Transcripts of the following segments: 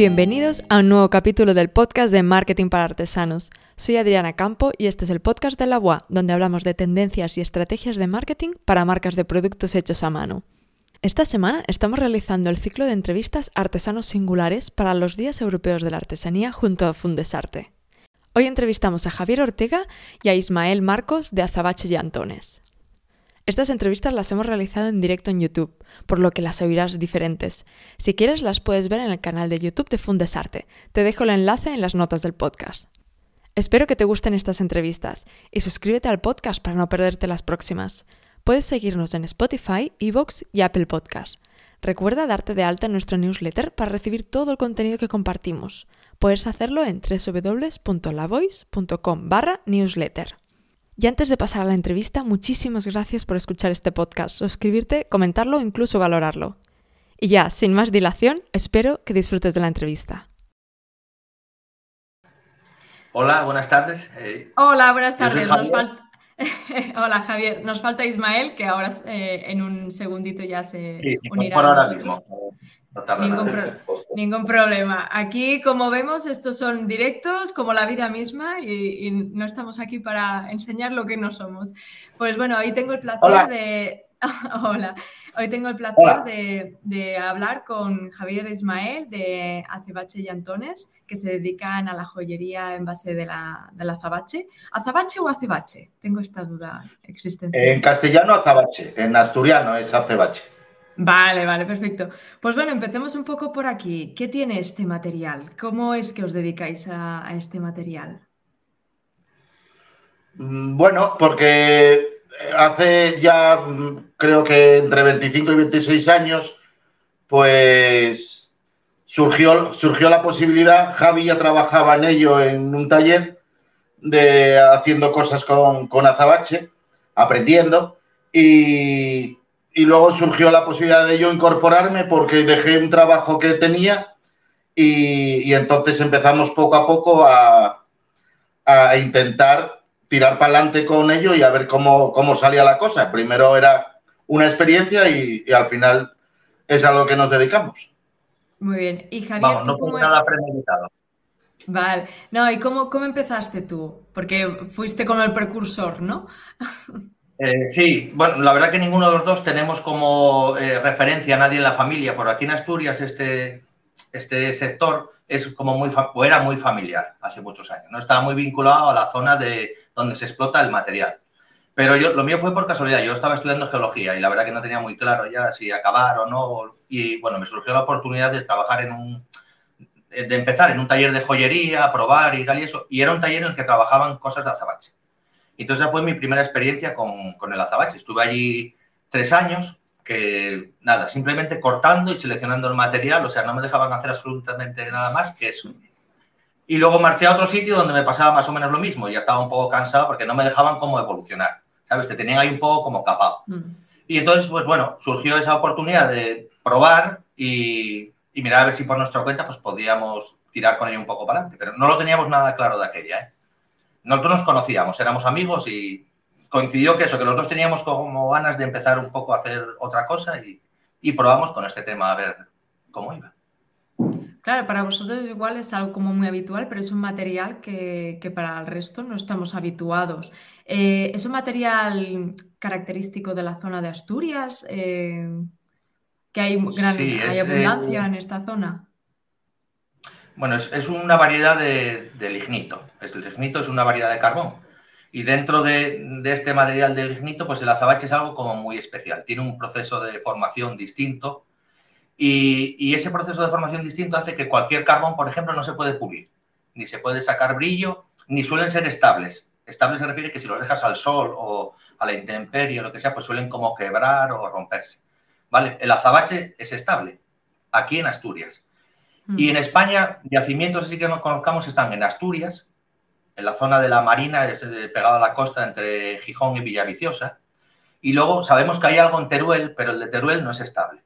Bienvenidos a un nuevo capítulo del podcast de Marketing para Artesanos. Soy Adriana Campo y este es el podcast de la UA, donde hablamos de tendencias y estrategias de marketing para marcas de productos hechos a mano. Esta semana estamos realizando el ciclo de entrevistas artesanos singulares para los Días Europeos de la Artesanía junto a Fundesarte. Hoy entrevistamos a Javier Ortega y a Ismael Marcos de Azabache y Antones. Estas entrevistas las hemos realizado en directo en YouTube, por lo que las oirás diferentes. Si quieres las puedes ver en el canal de YouTube de Fundesarte. Te dejo el enlace en las notas del podcast. Espero que te gusten estas entrevistas y suscríbete al podcast para no perderte las próximas. Puedes seguirnos en Spotify, Evox y Apple Podcast. Recuerda darte de alta en nuestro newsletter para recibir todo el contenido que compartimos. Puedes hacerlo en www.lavoice.com barra newsletter. Y antes de pasar a la entrevista, muchísimas gracias por escuchar este podcast, suscribirte, comentarlo o incluso valorarlo. Y ya, sin más dilación, espero que disfrutes de la entrevista. Hola, buenas tardes. Eh, Hola, buenas tardes. Hola Javier, nos falta Ismael, que ahora eh, en un segundito ya se sí, unirá. Por ahora mismo. Ningún, pro ningún, problema. Aquí, como vemos, estos son directos como la vida misma y, y, no estamos aquí para enseñar lo que no somos. Pues bueno, hoy tengo el placer Hola. de... Hola. Hoy tengo el placer de, de, hablar con Javier Ismael de Azabache y Antones, que se dedican a la joyería en base de la, del azabache. ¿Azabache o acebache? Tengo esta duda existencial. En castellano, azabache. En asturiano es acebache. Vale, vale, perfecto. Pues bueno, empecemos un poco por aquí. ¿Qué tiene este material? ¿Cómo es que os dedicáis a, este material? Mm, Bueno, porque hace ya creo que entre 25 y 26 años, pues surgió, surgió la posibilidad, Javi ya trabajaba en ello en un taller de haciendo cosas con, con azabache, aprendiendo, y, y luego surgió la posibilidad de yo incorporarme porque dejé un trabajo que tenía y, y entonces empezamos poco a poco a, a intentar tirar para adelante con ello y a ver cómo, cómo, salía la cosa. Primero era una experiencia y, y, al final es a lo que nos dedicamos. Muy bien. Y Javier, Vamos, no fue nada premeditado. Vale. No, ¿y cómo, cómo empezaste tú? Porque fuiste como el precursor, ¿no? Eh, sí, bueno, la verdad que ninguno de los dos tenemos como eh, referencia a nadie en la familia. Por aquí en Asturias este, este sector es como muy, o era muy familiar hace muchos años. No estaba muy vinculado a la zona de donde se explota el material. Pero yo, lo mío fue por casualidad. Yo estaba estudiando geología y la verdad que no tenía muy claro ya si acabar o no. Y bueno, me surgió la oportunidad de trabajar en un, de empezar en un taller de joyería, probar y tal y eso. Y era un taller en el que trabajaban cosas de azabache. Entonces esa fue mi primera experiencia con, con el azabache. Estuve allí tres años, que nada, simplemente cortando y seleccionando el material, o sea, no me dejaban hacer absolutamente nada más que eso. Y luego marché a otro sitio donde me pasaba más o menos lo mismo. Y ya estaba un poco cansado porque no me dejaban como evolucionar, ¿sabes? Te tenían ahí un poco como capado. Mm. Y entonces, pues bueno, surgió esa oportunidad de probar y, y, mirar a ver si por nuestra cuenta pues podíamos tirar con ello un poco para adelante. Pero no lo teníamos nada claro de aquella, ¿eh? Nosotros nos conocíamos, éramos amigos y coincidió que eso, que los dos teníamos como ganas de empezar un poco a hacer otra cosa y, y probamos con este tema a ver cómo iba. Claro, para vosotros igual es algo como muy habitual, pero es un material que, que para el resto no estamos habituados. Eh, ¿Es un material característico de la zona de Asturias? Eh, ¿Que hay, gran, sí, hay abundancia eh, en esta zona? Bueno, es, una variedad de, de, lignito. El lignito es una variedad de carbón. Y dentro de, este material de lignito, pues el azabache es algo como muy especial. Tiene un proceso de formación distinto y, ese proceso de formación distinto hace que cualquier carbón, por ejemplo, no se puede pulir, ni se puede sacar brillo, ni suelen ser estables. Estables se refiere que si los dejas al sol o a la intemperie o lo que sea, pues suelen como quebrar o romperse. ¿Vale? El azabache es estable, aquí en Asturias. Mm. Y en España, yacimientos así que nos conozcamos están en Asturias, en la zona de la Marina, es pegado a la costa entre Gijón y Villaviciosa. Y luego sabemos que hay algo en Teruel, pero el de Teruel no es estable.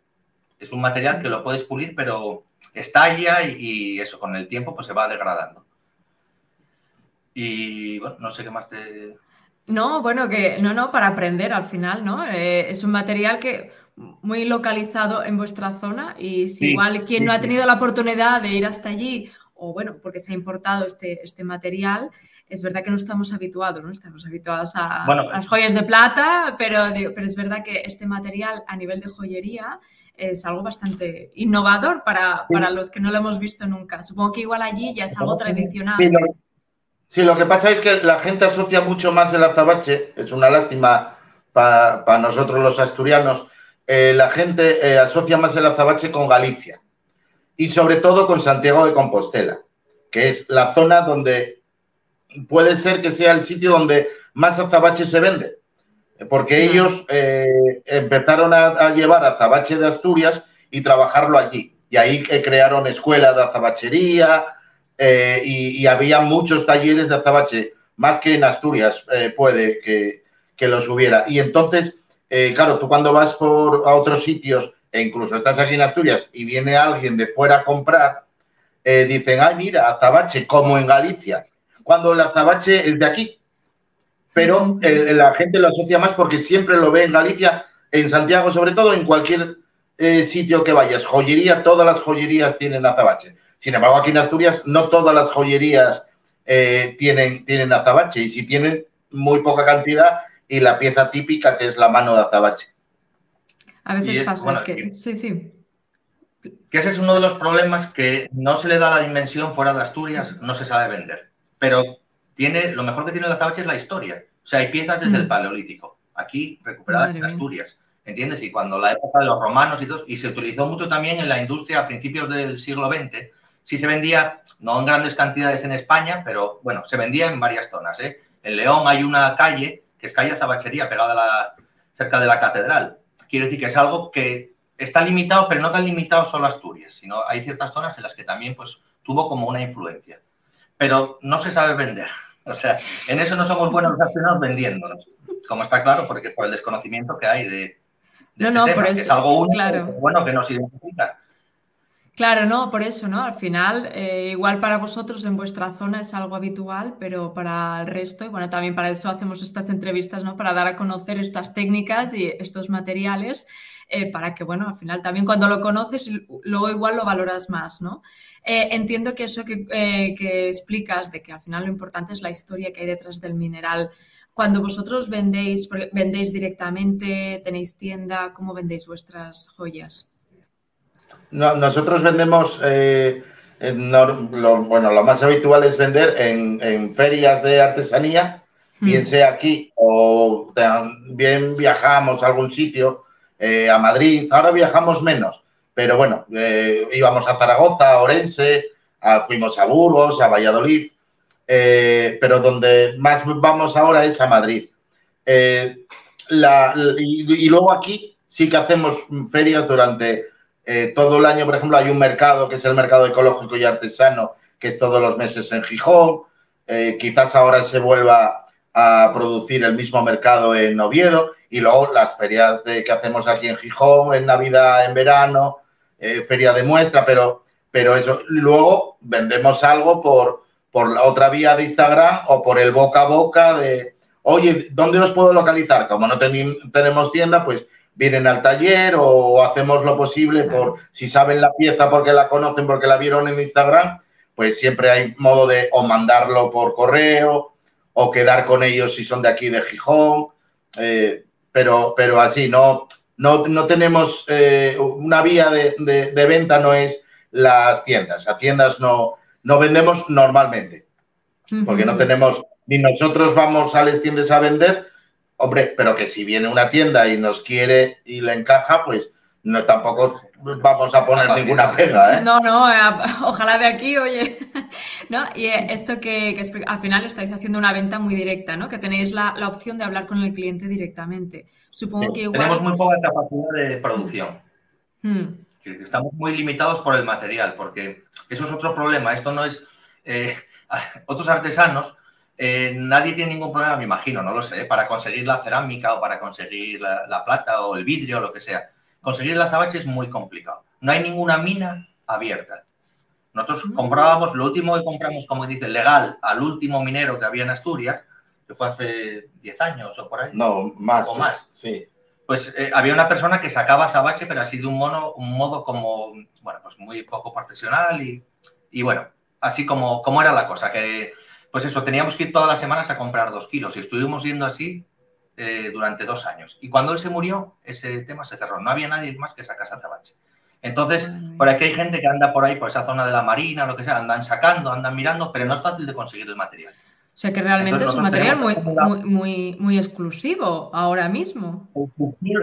Es un material que lo puedes pulir, pero estalla y, y eso, con el tiempo, pues se va degradando. Y bueno, no sé qué más te. No, bueno, que no, no, para aprender al final, ¿no? Eh, es un material que muy localizado en vuestra zona y si igual quien no ha tenido la oportunidad de ir hasta allí o bueno, porque se ha importado este, este material, es verdad que no estamos habituados, ¿no? Estamos habituados a, las joyas de plata, pero, pero es verdad que este material a nivel de joyería es algo bastante innovador para, para, los que no lo hemos visto nunca. Supongo que igual allí ya es algo tradicional. Sí, lo, que pasa es que la gente asocia mucho más el azabache, es una lástima para nosotros los asturianos, eh, la gente eh, asocia más el azabache con Galicia y sobre todo con Santiago de Compostela, que es la zona donde puede ser que sea el sitio donde más azabache se vende, porque ellos eh, empezaron a, llevar azabache de Asturias y trabajarlo allí. Y ahí crearon escuela de azabachería y, había muchos talleres de azabache, más que en Asturias puede que, que los hubiera. Y entonces eh, claro, tú cuando vas por, a otros sitios e incluso estás aquí en Asturias y viene alguien de fuera a comprar, eh, dicen, ay, mira, azabache, como en Galicia, cuando el azabache es de aquí. Pero la gente lo asocia más porque siempre lo ve en Galicia, en Santiago, sobre todo, en cualquier eh, sitio que vayas. Joyería, todas las joyerías tienen azabache. Sin embargo, aquí en Asturias no todas las joyerías tienen, tienen azabache y si tienen muy poca cantidad y la pieza típica que es la mano de azabache. A veces pasa que, sí, sí. Que ese es uno de los problemas que no se le da la dimensión fuera de Asturias, no se sabe vender. Pero tiene, lo mejor que tiene el azabache es la historia. O sea, hay piezas desde el mm. Paleolítico, aquí recuperadas en Asturias. ¿Entiendes? Y cuando la época de los romanos y todo, y se utilizó mucho también en la industria a principios del siglo XX, sí se vendía, no en grandes cantidades en España, pero bueno, se vendía en varias zonas. ¿eh? En León hay una calle que es calle Azabachería, pegada la, cerca de la catedral. Quiere decir que es algo que está limitado, pero no tan limitado solo a Asturias, sino hay ciertas zonas en las que también pues, tuvo como una influencia. Pero no se sabe vender. O sea, en eso no somos buenos los vendiéndonos, como está claro, porque por el desconocimiento que hay de, no, este no, por eso, es algo único, claro. bueno, que nos identifica. Claro, no, por eso, ¿no? Al final, eh, igual para vosotros en vuestra zona es algo habitual, pero para el resto, y bueno, también para eso hacemos estas entrevistas, ¿no? Para dar a conocer estas técnicas y estos materiales, eh, para que, bueno, al final también cuando lo conoces, luego igual lo valoras más, ¿no? Eh, entiendo que eso que, que explicas, de que al final lo importante es la historia que hay detrás del mineral. Cuando vosotros vendéis, vendéis directamente, tenéis tienda, ¿cómo vendéis vuestras joyas? Nosotros vendemos, eh, lo, bueno, lo más habitual es vender en, ferias de artesanía, hmm. bien sea aquí o bien viajamos a algún sitio, eh, a Madrid, ahora viajamos menos, pero bueno, eh, íbamos a Zaragoza, a Orense, fuimos a Burgos, a Valladolid, pero donde más vamos ahora es a Madrid. y luego aquí sí que hacemos ferias durante eh, todo el año, por ejemplo, hay un mercado que es el mercado ecológico y artesano, que es todos los meses en Gijón. Eh, quizás ahora se vuelva a producir el mismo mercado en Oviedo y luego las ferias de, que hacemos aquí en Gijón, en Navidad, en verano, eh, feria de muestra, pero, pero eso. Luego vendemos algo por, por la otra vía de Instagram o por el boca a boca de, oye, ¿dónde os puedo localizar? Como no tenemos tienda, pues vienen al taller o hacemos lo posible por si saben la pieza porque la conocen, porque la vieron en Instagram, pues siempre hay modo de o mandarlo por correo o quedar con ellos si son de aquí de Gijón, eh, pero, pero así, no, no, no tenemos eh, una vía de, de, venta, no es las tiendas, a tiendas no, no vendemos normalmente, porque no tenemos, ni nosotros vamos a las tiendas a vender, Hombre, pero que si viene una tienda y nos quiere y le encaja, pues no tampoco vamos a poner ninguna pega, ¿eh? No, no, eh, ojalá de aquí, oye. ¿No? Y eh, esto que, al final estáis haciendo una venta muy directa, ¿no? Que tenéis la, opción de hablar con el cliente directamente. Supongo que igual... Tenemos muy poca capacidad de producción. Hmm. Estamos muy limitados por el material, porque eso es otro problema. Esto no es... otros artesanos eh, nadie tiene ningún problema, me imagino, no lo sé, para conseguir la cerámica o para conseguir la, plata o el vidrio o lo que sea. Conseguir el azabache es muy complicado. No hay ninguna mina abierta. Nosotros mm. comprábamos, lo último que compramos, como dice, legal al último minero que había en Asturias, que fue hace 10 años o por ahí. No, más. O más. Sí. Pues eh, había una persona que sacaba azabache, pero así de un, mono, un modo como, bueno, pues muy poco profesional y, y bueno, así como, como era la cosa, que pues eso, teníamos que ir todas las semanas a comprar dos kilos y estuvimos yendo así eh, durante dos años. Y cuando él se murió, ese tema se cerró. No había nadie más que sacase azabache. Entonces, por aquí hay gente que anda por ahí, por esa zona de la marina, lo que sea, andan sacando, andan mirando, pero no es fácil de conseguir el material. O sea que realmente es un material muy, muy, muy, muy, exclusivo ahora mismo.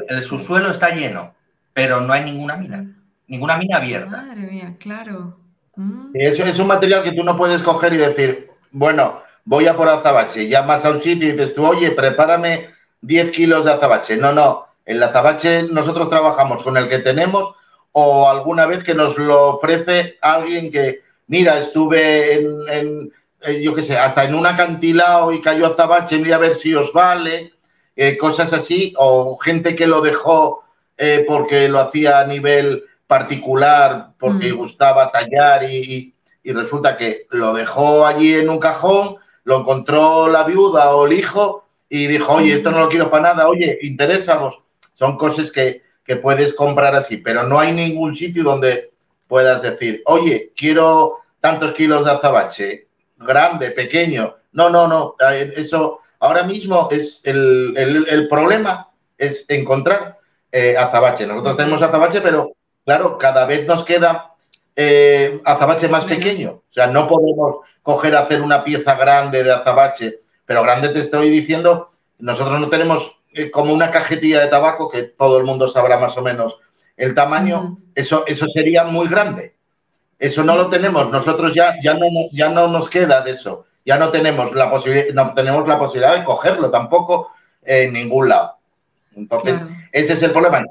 El subsuelo, está lleno, pero no hay ninguna mina. Ninguna mina abierta. Madre mía, claro. Mm. Eso es un material que tú no puedes coger y decir, bueno, voy a por azabache. Llamas a un sitio y dices tú, oye, prepárame 10 kilos de azabache. No, no. El azabache nosotros trabajamos con el que tenemos o alguna vez que nos lo ofrece alguien que, mira, estuve en eh, yo qué sé, hasta en un acantilado y cayó azabache, voy a ver si os vale, eh, cosas así, o gente que lo dejó eh, porque lo hacía a nivel particular, porque mm. gustaba tallar y, resulta que lo dejó allí en un cajón, lo encontró la viuda o el hijo y dijo, oye, esto no lo quiero para nada, oye, interésamos. Son cosas que, que puedes comprar así, pero no hay ningún sitio donde puedas decir, oye, quiero tantos kilos de azabache, grande, pequeño. No, no, no. Eso ahora mismo es el, problema, es encontrar eh, azabache. Nosotros tenemos azabache, pero claro, cada vez nos queda eh, azabache más pequeño. O sea, no podemos coger hacer una pieza grande de azabache, pero grande te estoy diciendo, nosotros no tenemos eh, como una cajetilla de tabaco, que todo el mundo sabrá más o menos el tamaño, eso, eso sería muy grande. Eso no lo tenemos. Nosotros ya, ya, no, ya no nos queda de eso. Ya no tenemos la, posibilidad, no tenemos la posibilidad de cogerlo tampoco en ningún lado. Entonces, ese es el problema.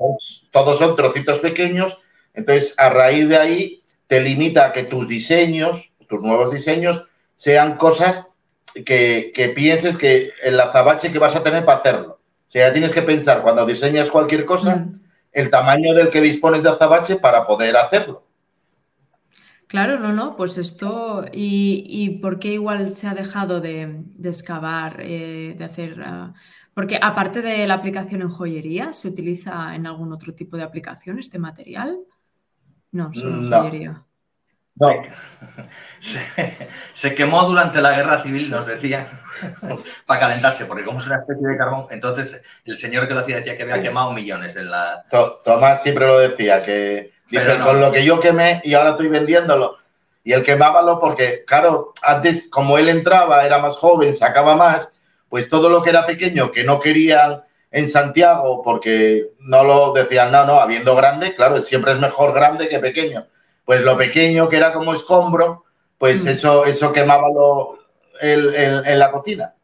todos son trocitos pequeños. Entonces, a raíz de ahí, te limita a que tus diseños, tus nuevos diseños, sean cosas que, que pienses que el azabache que vas a tener para hacerlo. O sea, ya tienes que pensar cuando diseñas cualquier cosa, mm. el tamaño del que dispones de azabache para poder hacerlo. Claro, no, no, pues esto, ¿y, por qué igual se ha dejado de, excavar, eh, de hacer... Ah, porque aparte de la aplicación en joyería, ¿se utiliza en algún otro tipo de aplicación este material? No, solo joyería. No. Se, quemó durante la guerra civil, nos decían, para calentarse, porque como es una especie de carbón, entonces el señor que lo hacía decía que había quemado millones en la... Tomás siempre lo decía, que Dice, con lo que yo quemé y ahora estoy vendiéndolo. Y él quemábalo porque, claro, antes, como él entraba, era más joven, sacaba más, pues todo lo que era pequeño, que no querían en Santiago, porque no lo decían, no, no, habiendo grande, claro, siempre es mejor grande que pequeño. Pues lo pequeño, que era como escombro, pues mm. eso, eso quemaba en la cocina.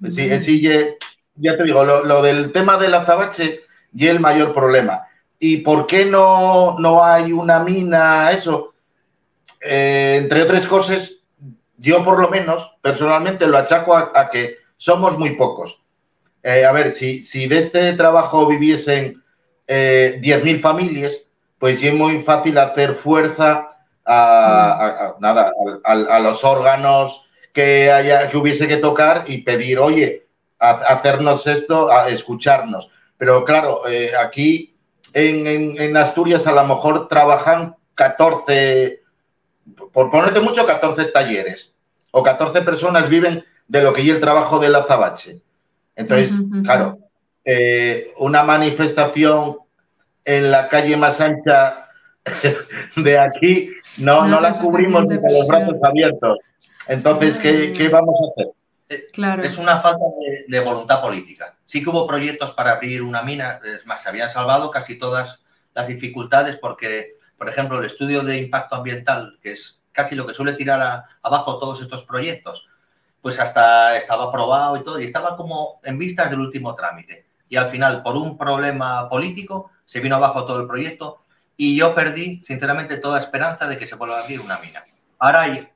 Pues sí, sí, ya te digo, lo, lo del tema del azabache y el mayor problema. ¿Y por qué no, no hay una mina? Eso, eh, entre otras cosas, yo por lo menos personalmente lo achaco a, que somos muy pocos. Eh, a ver, si, de este trabajo viviesen eh, 10.000 familias, pues es muy fácil hacer fuerza a, nada, a, los órganos que, haya, que hubiese que tocar y pedir, oye, hacernos esto, a escucharnos. Pero claro, eh, aquí en, Asturias a lo mejor trabajan 14, por ponerte mucho, 14 talleres o 14 personas viven de lo que es el trabajo del azabache. Entonces, claro, eh, una manifestación en la calle más ancha de aquí no, no, la cubrimos con los brazos abiertos. Entonces, ¿qué, ¿qué, vamos a hacer? Eh, es una falta de, voluntad política. Sí que hubo proyectos para abrir una mina, es más, se habían salvado casi todas las dificultades porque, por ejemplo, el estudio de impacto ambiental, que es casi lo que suele tirar abajo todos estos proyectos, pues hasta estaba aprobado y todo, y estaba como en vistas del último trámite. Y al final, por un problema político, se vino abajo todo el proyecto y yo perdí, sinceramente, toda esperanza de que se vuelva a abrir una mina. Ahora hay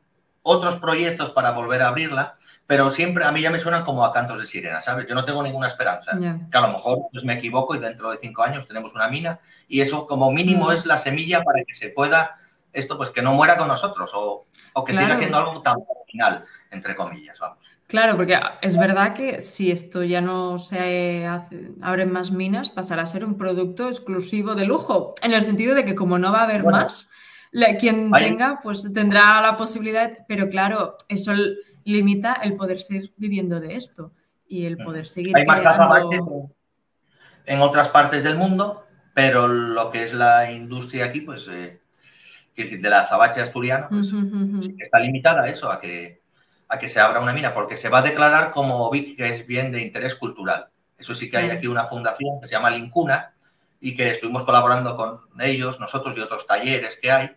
otros proyectos para volver a abrirla, pero siempre a mí ya me suenan como a cantos de sirena, ¿sabes? Yo no tengo ninguna esperanza. Que a lo mejor pues, me equivoco y dentro de cinco años tenemos una mina y eso como mínimo es la semilla para que se pueda, esto pues que no muera con nosotros o, que siga siendo algo tan final, entre comillas, vamos. Claro, porque es verdad que si esto ya no se hace, abren más minas, pasará a ser un producto exclusivo de lujo, en el sentido de que como no va a haber más, quien tenga, pues tendrá la posibilidad, pero claro, eso limita el poder seguir viviendo de esto y el poder seguir. Hay más en otras partes del mundo, pero lo que es la industria aquí, pues, eh, de la azabache asturiana, pues, está limitada a eso, a que, a que se abra una mina, porque se va a declarar como que es bien de interés cultural. Eso sí que hay aquí una fundación que se llama Lincuna y que estuvimos colaborando con ellos, nosotros y otros talleres que hay,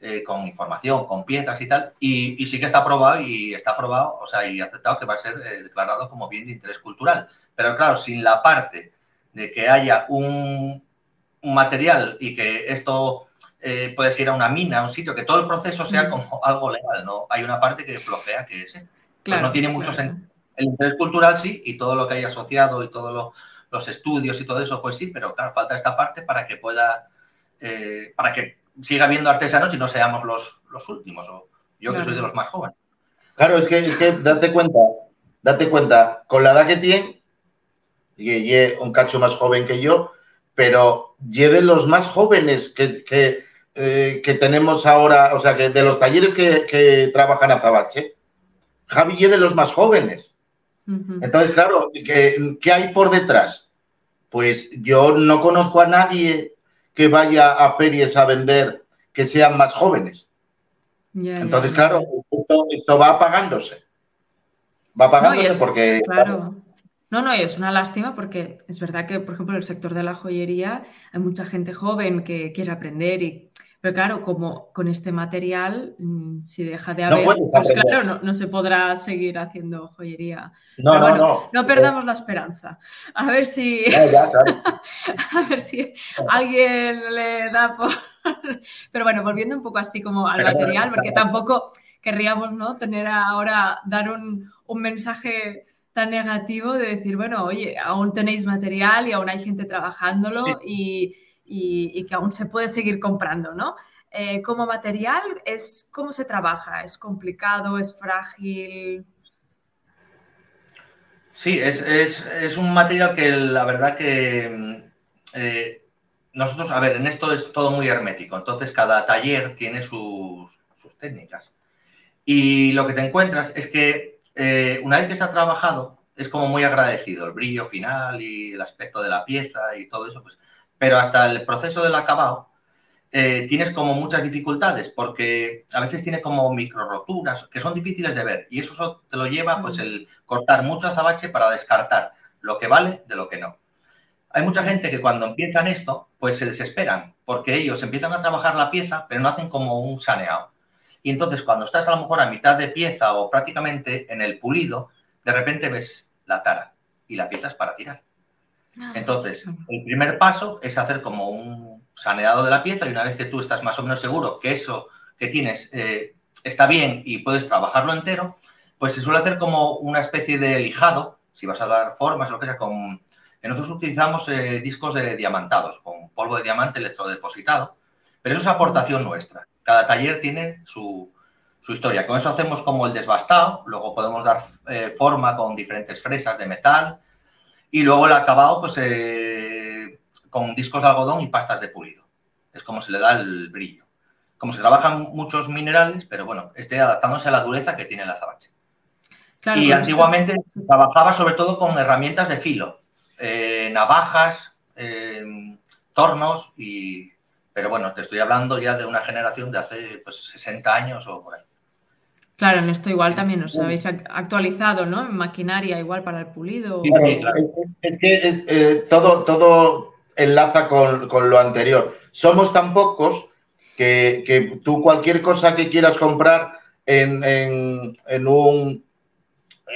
eh, con información, con piezas y tal, y, sí que está aprobado y está aprobado, o sea, y aceptado que va a ser eh, declarado como bien de interés cultural. Pero claro, sin la parte de que haya un, material y que esto eh, puede ser a una mina, a un sitio, que todo el proceso sea mm. como algo legal, ¿no? Hay una parte que flojea que es pues no tiene mucho sentido. El interés cultural sí, y todo lo que hay asociado y todos los estudios y todo eso, pues sí, pero claro, falta esta parte para que pueda, eh, para que siga habiendo artesanos y no seamos los, los últimos, o yo que soy de los más jóvenes. Claro, es que, es que date cuenta, date cuenta, con la edad que tiene, y, un cacho más joven que yo, pero de los más jóvenes que, que, eh, tenemos ahora, o sea, que de los talleres que, trabajan a Zabache, Javi y de los más jóvenes. Entonces, claro, ¿qué, ¿qué hay por detrás? Pues yo no conozco a nadie que vaya a ferias a vender que sean más jóvenes. Entonces, claro, esto, va apagándose. Va apagándose porque... Claro. No, no, es una lástima porque es verdad que, por ejemplo, en el sector de la joyería hay mucha gente joven que quiere aprender y pero claro, como con este material, mm, si deja de haber, pues claro, no, se podrá seguir haciendo joyería. No, no, no, no, perdamos la esperanza. A ver si, a ver si alguien le da por... Pero bueno, volviendo un poco así como al material, porque tampoco querríamos ¿no? tener ahora, dar un, un mensaje tan negativo de decir, bueno, oye, aún tenéis material y aún hay gente trabajándolo y, y, que aún se puede seguir comprando, ¿no? Eh, como material, es ¿cómo se trabaja? ¿Es complicado? ¿Es frágil? Sí, es, es, es un material que la verdad que eh, nosotros, a ver, en esto es todo muy hermético, entonces cada taller tiene sus, sus técnicas. Y lo que te encuentras es que eh, una vez que está trabajado, es como muy agradecido el brillo final y el aspecto de la pieza y todo eso, pues, pero hasta el proceso del acabado eh, tienes como muchas dificultades porque a veces tiene como micro roturas que son difíciles de ver y eso te lo lleva pues el cortar mucho azabache para descartar lo que vale de lo que no. Hay mucha gente que cuando empiezan esto pues se desesperan porque ellos empiezan a trabajar la pieza pero no hacen como un saneado. Y entonces cuando estás a lo mejor a mitad de pieza o prácticamente en el pulido, de repente ves la tara y la pieza es para tirar. Ah. Entonces, el primer paso es hacer como un saneado de la pieza y una vez que tú estás más o menos seguro que eso que tienes eh, está bien y puedes trabajarlo entero, pues se suele hacer como una especie de lijado, si vas a dar formas, lo que sea, con... Nosotros utilizamos eh, discos de diamantados, con polvo de diamante electrodepositado, pero eso es aportación nuestra cada taller tiene su, historia. Con eso hacemos como el desbastado, luego podemos dar eh, forma con diferentes fresas de metal y luego el acabado pues eh, con discos de algodón y pastas de pulido. Es como se le da el brillo. Como se trabajan muchos minerales, pero bueno, esté adaptándose a la dureza que tiene el azabache. y antiguamente trabajaba sobre todo con herramientas de filo, eh, navajas, tornos y pero bueno, te estoy hablando ya de una generación de hace pues, 60 años o por ahí. Claro, en esto igual también os habéis actualizado, ¿no? En maquinaria igual para el pulido. Es, que eh, todo, todo enlaza con, lo anterior. Somos tan pocos que, tú cualquier cosa que quieras comprar en, en, un,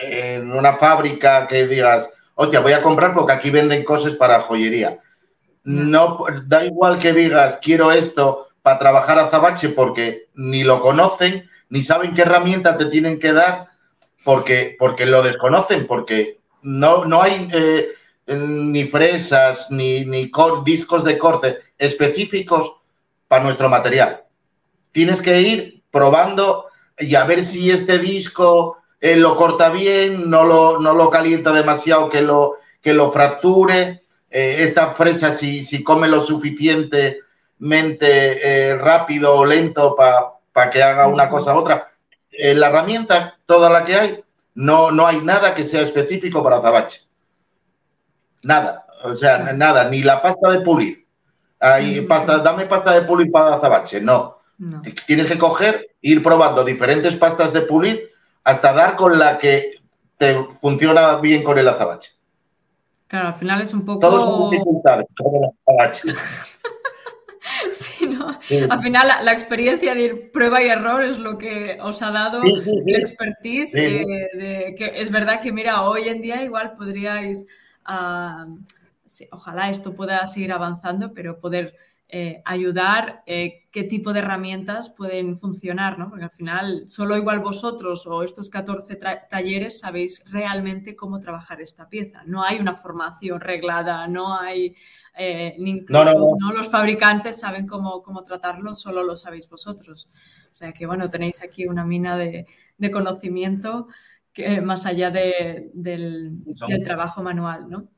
en una fábrica que digas, oye, voy a comprar porque aquí venden cosas para joyería. No, da igual que digas, quiero esto para trabajar a Zabache porque ni lo conocen, ni saben qué herramienta te tienen que dar porque, porque lo desconocen, porque no, no hay eh, ni fresas ni, ni discos de corte específicos para nuestro material. Tienes que ir probando y a ver si este disco eh, lo corta bien, no lo, no lo calienta demasiado que lo, que lo fracture. Eh, esta fresa, si, si come lo suficientemente rápido o lento para que haga una cosa u otra, la herramienta, toda la que hay, no, no hay nada que sea específico para azabache. Nada, o sea, nada, ni la pasta de pulir. Hay pasta, dame pasta de pulir para azabache, no. Tienes que coger, ir probando diferentes pastas de pulir hasta dar con la que te funciona bien con el azabache. Claro, al final es un poco. Todos son dificultades con el azabache. Sí, ¿no? Al final la, experiencia de ir prueba y error es lo que os ha dado el expertise. Eh, que es verdad que, mira, hoy en día igual podríais, ah, ojalá esto pueda seguir avanzando, pero poder eh, ayudar, eh, qué tipo de herramientas pueden funcionar, ¿no? Porque al final solo igual vosotros o estos 14 talleres sabéis realmente cómo trabajar esta pieza. No hay una formación reglada, no hay, eh, ni incluso no, los fabricantes saben cómo, cómo tratarlo, solo lo sabéis vosotros. O sea que, bueno, tenéis aquí una mina de, conocimiento que, más allá del, trabajo manual, ¿no?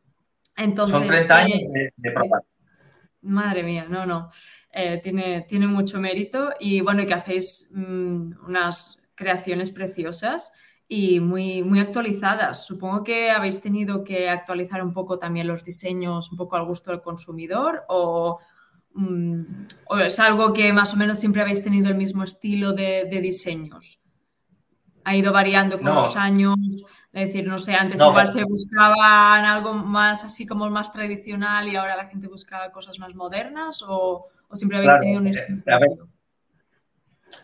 Entonces, Son 30 años de, de Madre mía, no, no. Eh, tiene, tiene mucho mérito y bueno, y que hacéis mm, unas creaciones preciosas y muy, muy actualizadas. Supongo que habéis tenido que actualizar un poco también los diseños, un poco al gusto del consumidor o, mm, es algo que más o menos siempre habéis tenido el mismo estilo de, diseños. Ha ido variando con los años. Es decir, no sé, antes igual se buscaban algo más así como más tradicional y ahora la gente busca cosas más modernas o, siempre habéis tenido un eh,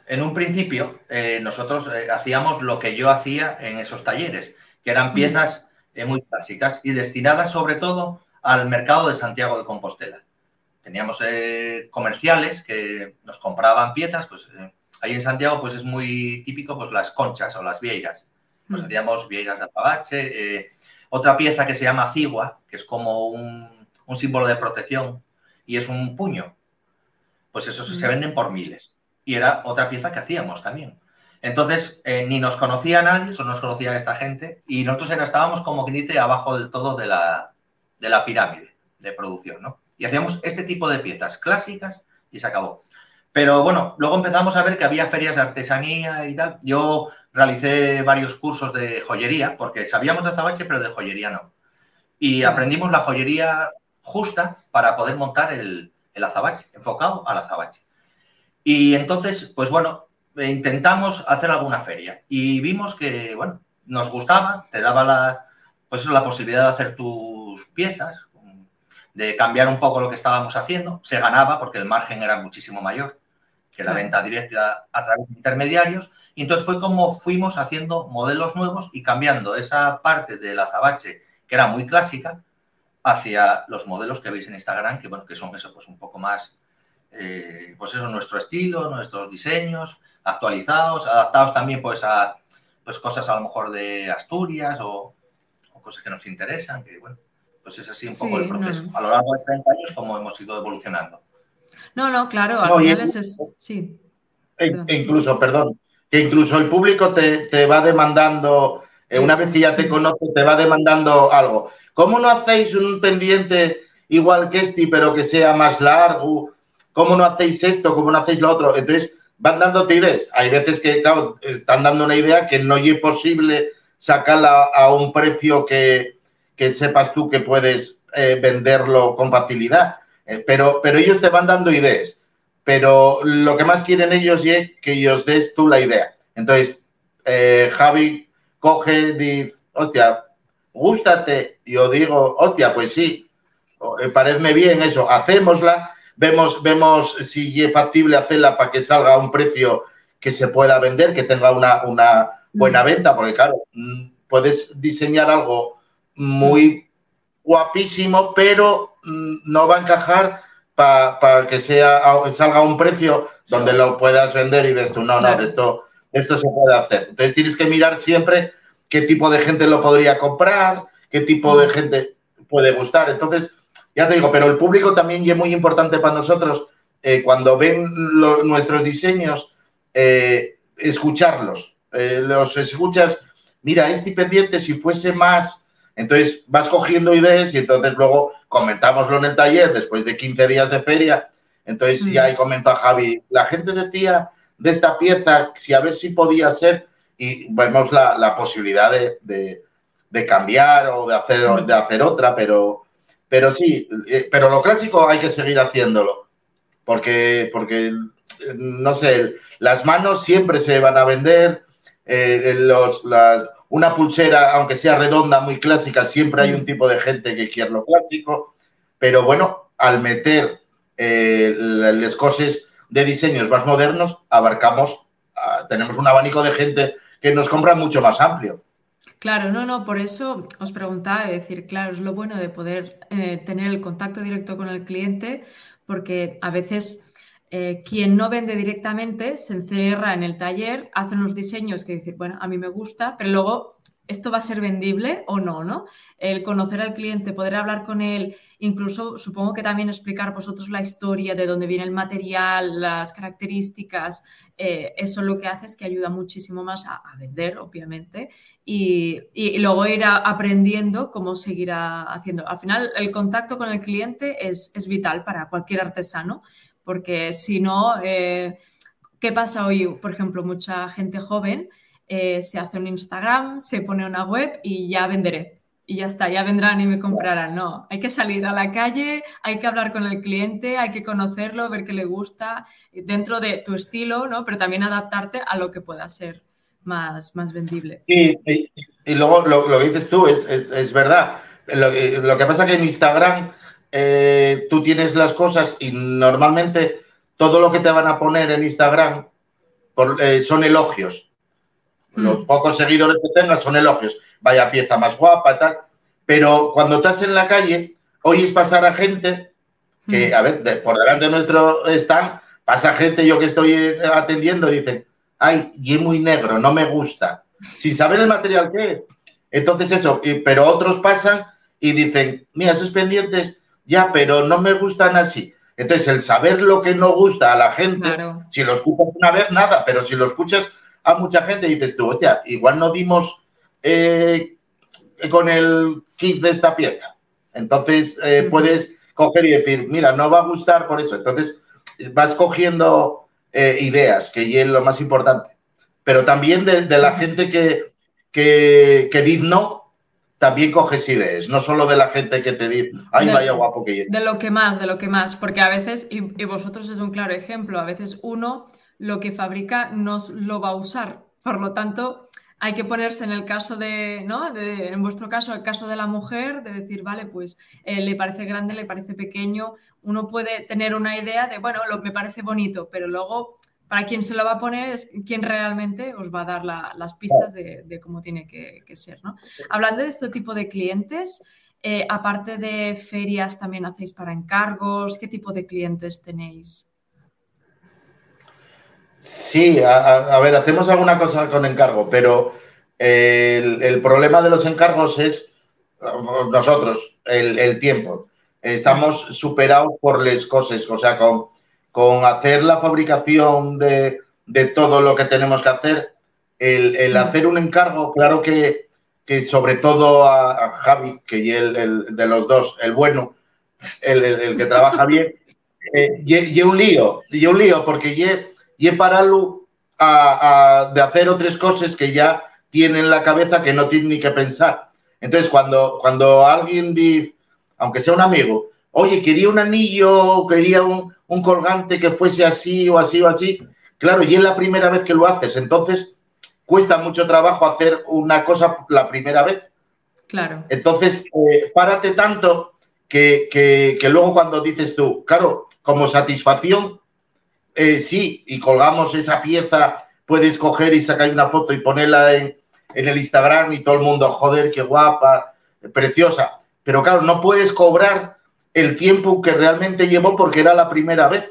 En un principio, eh, nosotros eh, hacíamos lo que yo hacía en esos talleres, que eran piezas muy clásicas y destinadas sobre todo al mercado de Santiago de Compostela. Teníamos comerciales que nos compraban piezas, pues ahí en Santiago pues es muy típico pues las conchas o las vieiras pues hacíamos vieiras de azabache. Eh, otra pieza que se llama cigua, que es como un, símbolo de protección y es un puño. Pues esos se venden por miles. Y era otra pieza que hacíamos también. Entonces, eh, ni nos conocía nadie, solo nos conocía esta gente, y nosotros era, estábamos como que dice abajo del todo de la, de la pirámide de producción, ¿no? Y hacíamos este tipo de piezas clásicas y se acabó. Pero bueno, luego empezamos a ver que había ferias de artesanía y tal. Yo realicé varios cursos de joyería, porque sabíamos de azabache, pero de joyería no. Y aprendimos la joyería justa para poder montar el, azabache, enfocado al azabache. Y entonces, pues bueno, intentamos hacer alguna feria y vimos que, bueno, nos gustaba, te daba la, pues la posibilidad de hacer tus piezas, de cambiar un poco lo que estábamos haciendo, se ganaba porque el margen era muchísimo mayor que la venta directa a través de intermediarios. Y entonces fue como fuimos haciendo modelos nuevos y cambiando esa parte del azabache, que era muy clásica, hacia los modelos que veis en Instagram, que bueno, que son eso, pues un poco más, eh, pues eso, nuestro estilo, nuestros diseños, actualizados, adaptados también pues a pues cosas a lo mejor de Asturias o, cosas que nos interesan, que bueno, pues es así un poco el proceso. A lo largo de 30 años, como hemos ido evolucionando. No, no, claro, al final es, sí. E incluso, perdón, que incluso el público te, va demandando, eh, una vez que ya te conoce, te va demandando algo. ¿Cómo no hacéis un pendiente igual que este, pero que sea más largo? ¿Cómo no hacéis esto? ¿Cómo no hacéis lo otro? Entonces, van dándote ideas. Hay veces que, claro, están dando una idea que no es posible sacarla a un precio que, sepas tú que puedes eh, venderlo con facilidad. Eh, pero, pero ellos te van dando ideas. Pero lo que más quieren ellos es que ellos des tú la idea. Entonces, eh, Javi coge, dice, hostia, gústate. Yo digo, hostia, pues sí, eh, parece bien eso, hacémosla, vemos, vemos si es factible hacerla para que salga a un precio que se pueda vender, que tenga una, una buena mm. venta, porque claro, mm, puedes diseñar algo muy guapísimo, pero no va a encajar para que sea salga a un precio donde lo puedas vender y ves tú, no, no, esto, esto se puede hacer. Entonces tienes que mirar siempre qué tipo de gente lo podría comprar, qué tipo de gente puede gustar. Entonces, ya te digo, pero el público también es muy importante para nosotros eh, cuando ven nuestros diseños, eh, escucharlos. Eh, los escuchas mira, este pendiente si fuese más, entonces vas cogiendo ideas y entonces luego comentámoslo en el taller después de 15 días de feria. Entonces ya he comentado a Javi, la gente decía de esta pieza si a ver si podía ser y vemos la, posibilidad de, cambiar o de hacer, de hacer otra, pero, pero sí, eh, pero lo clásico hay que seguir haciéndolo, porque, porque no sé, las manos siempre se van a vender, eh, los, una pulsera, aunque sea redonda, muy clásica, siempre hay un tipo de gente que quiere lo clásico, pero bueno, al meter eh, las cosas de diseños más modernos, abarcamos, ah, tenemos un abanico de gente que nos compra mucho más amplio. Claro, no, no, por eso os preguntaba, es decir, claro, es lo bueno de poder eh, tener el contacto directo con el cliente, porque a veces eh, quien no vende directamente se encierra en el taller, hace unos diseños que decir, bueno, a mí me gusta, pero luego esto va a ser vendible o no, ¿no? El conocer al cliente, poder hablar con él, incluso supongo que también explicar vosotros la historia de dónde viene el material, las características, eh, eso lo que hace es que ayuda muchísimo más a, vender, obviamente, y, luego ir aprendiendo cómo seguir haciendo. Al final, el contacto con el cliente es, es vital para cualquier artesano porque si no, eh, ¿qué pasa hoy? Por ejemplo, mucha gente joven eh, se hace un Instagram, se pone una web y ya venderé. Y ya está, ya vendrán y me comprarán. No, hay que salir a la calle, hay que hablar con el cliente, hay que conocerlo, ver qué le gusta dentro de tu estilo, ¿no? Pero también adaptarte a lo que pueda ser más, más vendible. Sí, y, luego lo, dices tú es, verdad. Lo, lo, que pasa que en Instagram eh, tú tienes las cosas y normalmente todo lo que te van a poner en Instagram eh, son elogios. Los mm. pocos seguidores que tengas son elogios. Vaya pieza más guapa, tal. Pero cuando estás en la calle, oyes pasar a gente que, mm. a ver, por delante de nuestro stand, pasa gente, yo que estoy atendiendo, y dicen, ay, y es muy negro, no me gusta, sin saber el material que es. Entonces eso, pero otros pasan y dicen, mira, esos pendientes ya, pero no me gustan así. Entonces, el saber lo que no gusta a la gente, si lo escuchas una vez, nada, pero si lo escuchas a mucha gente, dices tú, hostia, igual no dimos eh, con el kit de esta pieza. Entonces, eh, puedes coger y decir, mira, no va a gustar por eso. Entonces, vas cogiendo eh, ideas, que es lo más importante. Pero también de, la gente que, que, que dice no, también coges ideas, no solo de la gente que te dice, ay, vaya guapo que yo. De lo que más, de lo que más, porque a veces, y, vosotros es un claro ejemplo, a veces uno lo que fabrica no lo va a usar, por lo tanto, hay que ponerse en el caso de, ¿no? en vuestro caso, el caso de la mujer, de decir, vale, pues eh, le parece grande, le parece pequeño, uno puede tener una idea de, bueno, lo, me parece bonito, pero luego para quien se lo va a poner es quien realmente os va a dar las pistas de, cómo tiene que, ser. ¿no? Hablando de este tipo de clientes, eh, aparte de ferias, también hacéis para encargos. ¿Qué tipo de clientes tenéis? Sí, a, ver, hacemos alguna cosa con encargo, pero el, problema de los encargos es nosotros, el, el tiempo. Estamos superados por las cosas, o sea, con, con hacer la fabricación de, todo lo que tenemos que hacer, el, hacer un encargo, claro que, sobre todo a, Javi, que es el, de los dos, el bueno, el, que trabaja bien, eh, y, un lío, y un lío, porque y pararlo a, de hacer otras cosas que ya tiene en la cabeza que no tiene ni que pensar. Entonces, cuando, cuando alguien dice, aunque sea un amigo, oye, quería un anillo, quería un, un colgante que fuese así o así o así. Claro, y es la primera vez que lo haces, entonces cuesta mucho trabajo hacer una cosa la primera vez. Claro. Entonces, eh, párate tanto que, que, luego cuando dices tú, claro, como satisfacción, eh, sí, y colgamos esa pieza, puedes coger y sacar una foto y ponerla en, en el Instagram y todo el mundo, joder, qué guapa, preciosa. Pero claro, no puedes cobrar el tiempo que realmente llevó porque era la primera vez.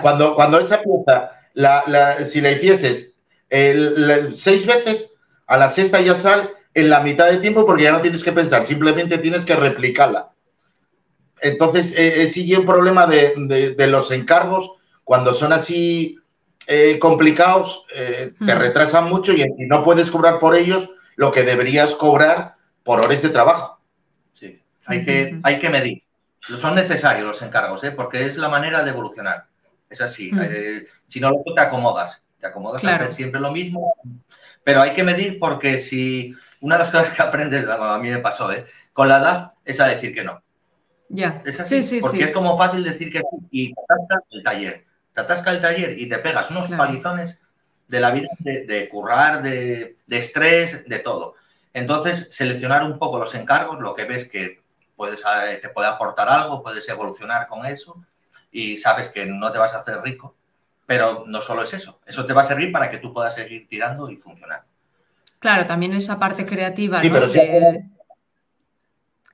Cuando, cuando esa pieza, la, si la hicieses seis veces, a la sexta ya sale en la mitad de tiempo porque ya no tienes que pensar, simplemente tienes que replicarla. Entonces, eh, eh sigue un problema de, los encargos cuando son así eh, complicados te hmm. retrasan mucho y, no puedes cobrar por ellos lo que deberías cobrar por horas de trabajo. Hay que, hay que medir. Son necesarios los encargos, ¿eh? porque es la manera de evolucionar. Es así. Eh, si no, te acomodas. Te acomodas a hacer siempre lo mismo. Pero hay que medir porque si una de las cosas que aprendes, a mí me pasó, ¿eh? con la edad es a decir que no. Ya. Es así. Sí, sí, porque es como fácil decir que sí y te atasca el taller. Te atasca el taller y te pegas unos palizones de la vida de, currar, de, estrés, de todo. Entonces, seleccionar un poco los encargos, lo que ves que puedes, eh, te puede aportar algo, puedes evolucionar con eso y sabes que no te vas a hacer rico, pero no solo es eso, eso te va a servir para que tú puedas seguir tirando y funcionar. Claro, también esa parte creativa. Sí, pero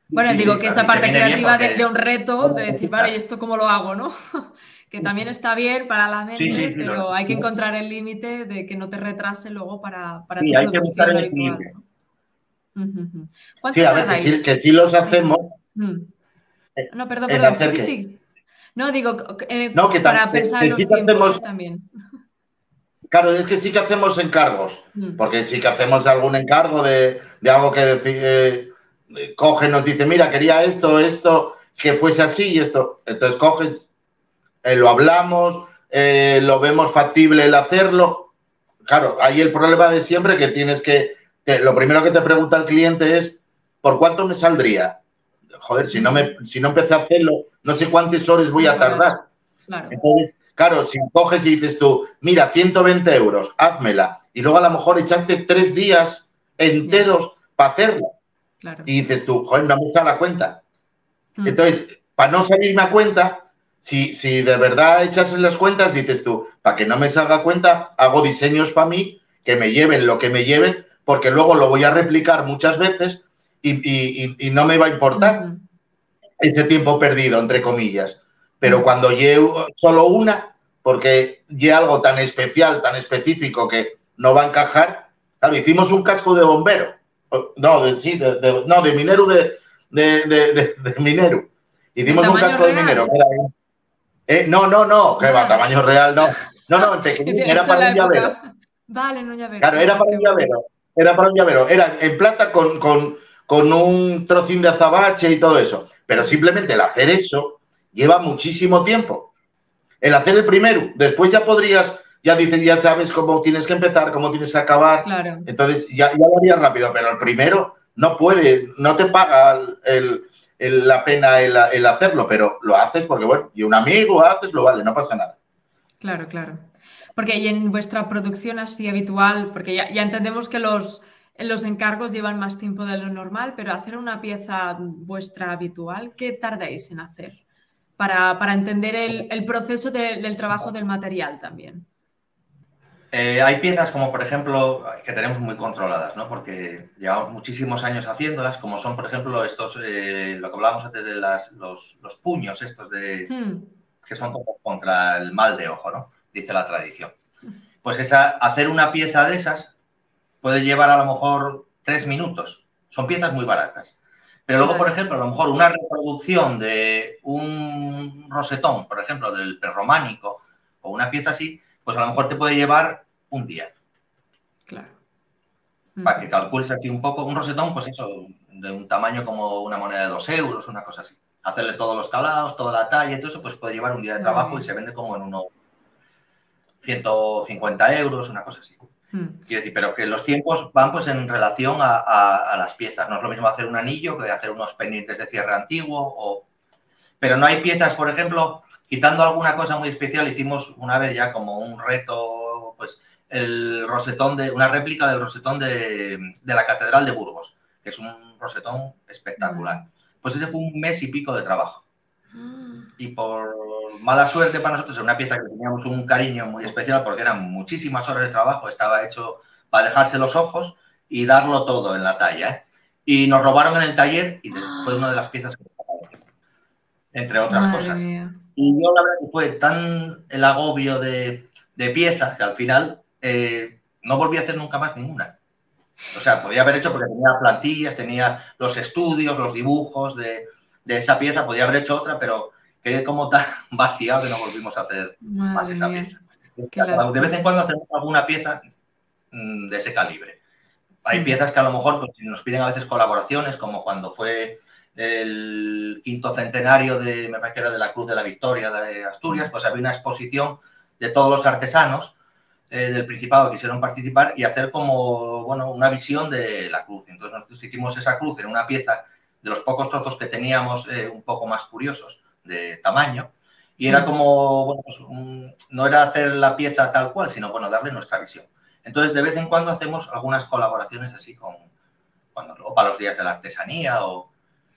Bueno, digo que esa parte creativa de, un reto, de decir, vale, ¿y esto cómo lo hago, no? que también está bien para la mente, pero hay que encontrar el límite de que no te retrase luego para, para tu hay que buscar el límite. Sí, a ver, que sí, los hacemos. Mm. No, perdón, perdón. Sí, sí, sí. No, digo, eh, para pensar en los tiempos también. Claro, es que sí que hacemos encargos, mm. porque sí que hacemos algún encargo de, algo que eh, coge, nos dice, mira, quería esto, esto, que fuese así y esto. Entonces coges, eh, lo hablamos, lo vemos factible el hacerlo. Claro, ahí el problema de siempre que tienes que, lo primero que te pregunta el cliente es, ¿por cuánto me saldría? Joder, si no, me, si no empecé a hacerlo, no sé cuántas horas voy a tardar. Claro. Entonces, claro, si coges y dices tú, mira, 120 euros, házmela, y luego a lo mejor echaste tres días enteros para hacerla. Y dices tú, joder, no me sale la cuenta. Hmm. Entonces, para no salirme a cuenta, si, si de verdad echas las cuentas, dices tú, para que no me salga cuenta, hago diseños para mí que me lleven lo que me lleven, porque luego lo voy a replicar muchas veces y, no me va a importar ese tiempo perdido, entre comillas. Pero cuando llevo solo una, porque llevo algo tan especial, tan específico que no va a encajar, claro, hicimos un casco de bombero. No, de, sí, de, no, de minero de, de, minero. Hicimos un casco de minero. Eh, no, no, no, que va, tamaño real, no. No, no, era para un llavero. Vale, no llavero. Claro, era para un llavero. Era para un llavero. Era en plata con, con, con un trocín de azabache y todo eso. Pero simplemente el hacer eso lleva muchísimo tiempo. El hacer el primero, después ya podrías, ya dices, ya sabes cómo tienes que empezar, cómo tienes que acabar. Entonces ya, ya lo harías rápido, pero el primero no puede, no te paga la pena el, hacerlo, pero lo haces porque, bueno, y un amigo haces, lo vale, no pasa nada. Claro, claro. Porque y en vuestra producción así habitual, porque ya entendemos que los, los encargos llevan más tiempo de lo normal, pero hacer una pieza vuestra habitual, ¿qué tardáis en hacer? Para, entender el, proceso del trabajo del material también. Eh, hay piezas como, por ejemplo, que tenemos muy controladas, ¿no? Porque llevamos muchísimos años haciéndolas, como son, por ejemplo, estos, eh, lo que hablábamos antes de las, los, puños estos de, hmm. que son como contra el mal de ojo, ¿no? Dice la tradición. Pues esa, hacer una pieza de esas puede llevar a lo mejor tres minutos. Son piezas muy baratas. Pero luego, por ejemplo, a lo mejor una reproducción de un rosetón, por ejemplo, del prerrománico o una pieza así, pues a lo mejor te puede llevar un día. Claro. Para que calcules aquí un poco, un rosetón, pues eso, de un tamaño como una moneda de dos euros, una cosa así. Hacerle todos los calados, toda la talla y todo eso, pues puede llevar un día de trabajo y se vende como en unos 150 euros, una cosa así. Hmm. Quiero decir, pero que los tiempos van pues en relación a, las piezas. No es lo mismo hacer un anillo que hacer unos pendientes de cierre antiguo. O... Pero no hay piezas, por ejemplo, quitando alguna cosa muy especial, hicimos una vez ya como un reto, pues el rosetón de, una réplica del rosetón de, la Catedral de Burgos, que es un rosetón espectacular. Pues ese fue un mes y pico de trabajo. Y por mala suerte para nosotros, es una pieza que teníamos un cariño muy especial porque eran muchísimas horas de trabajo, estaba hecho para dejarse los ojos y darlo todo en la talla. ¿eh? Y nos robaron en el taller y fue una de las piezas que entre otras cosas. Y yo la verdad que fue tan el agobio de, piezas que al final eh, no volví a hacer nunca más ninguna. O sea, podía haber hecho porque tenía plantillas, tenía los estudios, los dibujos de, de esa pieza, podía haber hecho otra, pero quedé como tan vaciado que no volvimos a hacer más esa pieza. de vez en cuando hacemos alguna pieza mm, de ese calibre. Hay mm. piezas que a lo mejor pues, nos piden a veces colaboraciones, como cuando fue el quinto centenario de, me parece que era de la Cruz de la Victoria de Asturias, pues había una exposición de todos los artesanos eh, del Principado que quisieron participar y hacer como, bueno, una visión de la cruz. Entonces nosotros hicimos esa cruz en una pieza de los pocos trozos que teníamos eh, un poco más curiosos de tamaño. Y era como, bueno, pues no era hacer la pieza tal cual, sino, bueno, darle nuestra visión. Entonces, de vez en cuando hacemos algunas colaboraciones así con, cuando, o para los días de la artesanía, o...